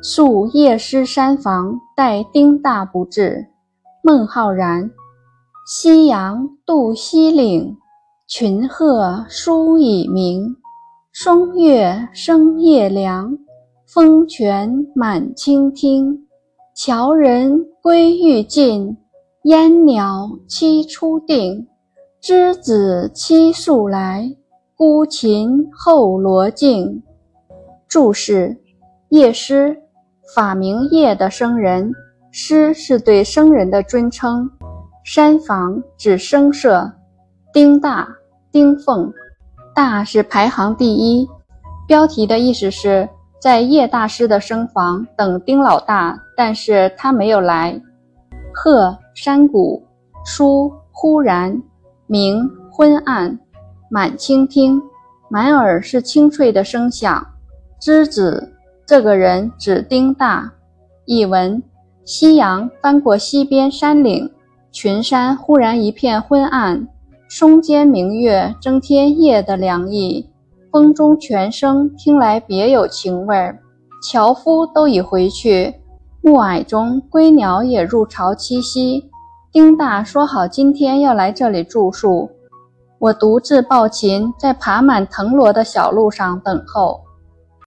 宿夜师山房，待丁大不至。孟浩然。夕阳渡西岭，群鹤书已鸣。霜月生夜凉，风泉满清听。樵人归欲尽，烟鸟栖初定。之子期宿来，孤琴后罗镜。注释：夜师，法名夜的僧人，师是对僧人的尊称。山房指声舍，丁大、丁凤，大是排行第一。标题的意思是，在叶大师的僧房等丁老大，但是他没有来。鹤山谷，书忽然，明昏暗，满倾听，满耳是清脆的声响。之子，这个人指丁大。译文：夕阳翻过西边山岭。群山忽然一片昏暗，松间明月增添夜的凉意。风中泉声听来别有情味儿。樵夫都已回去，暮霭中归鸟也入巢栖息。丁大说好今天要来这里住宿，我独自抱琴在爬满藤萝的小路上等候。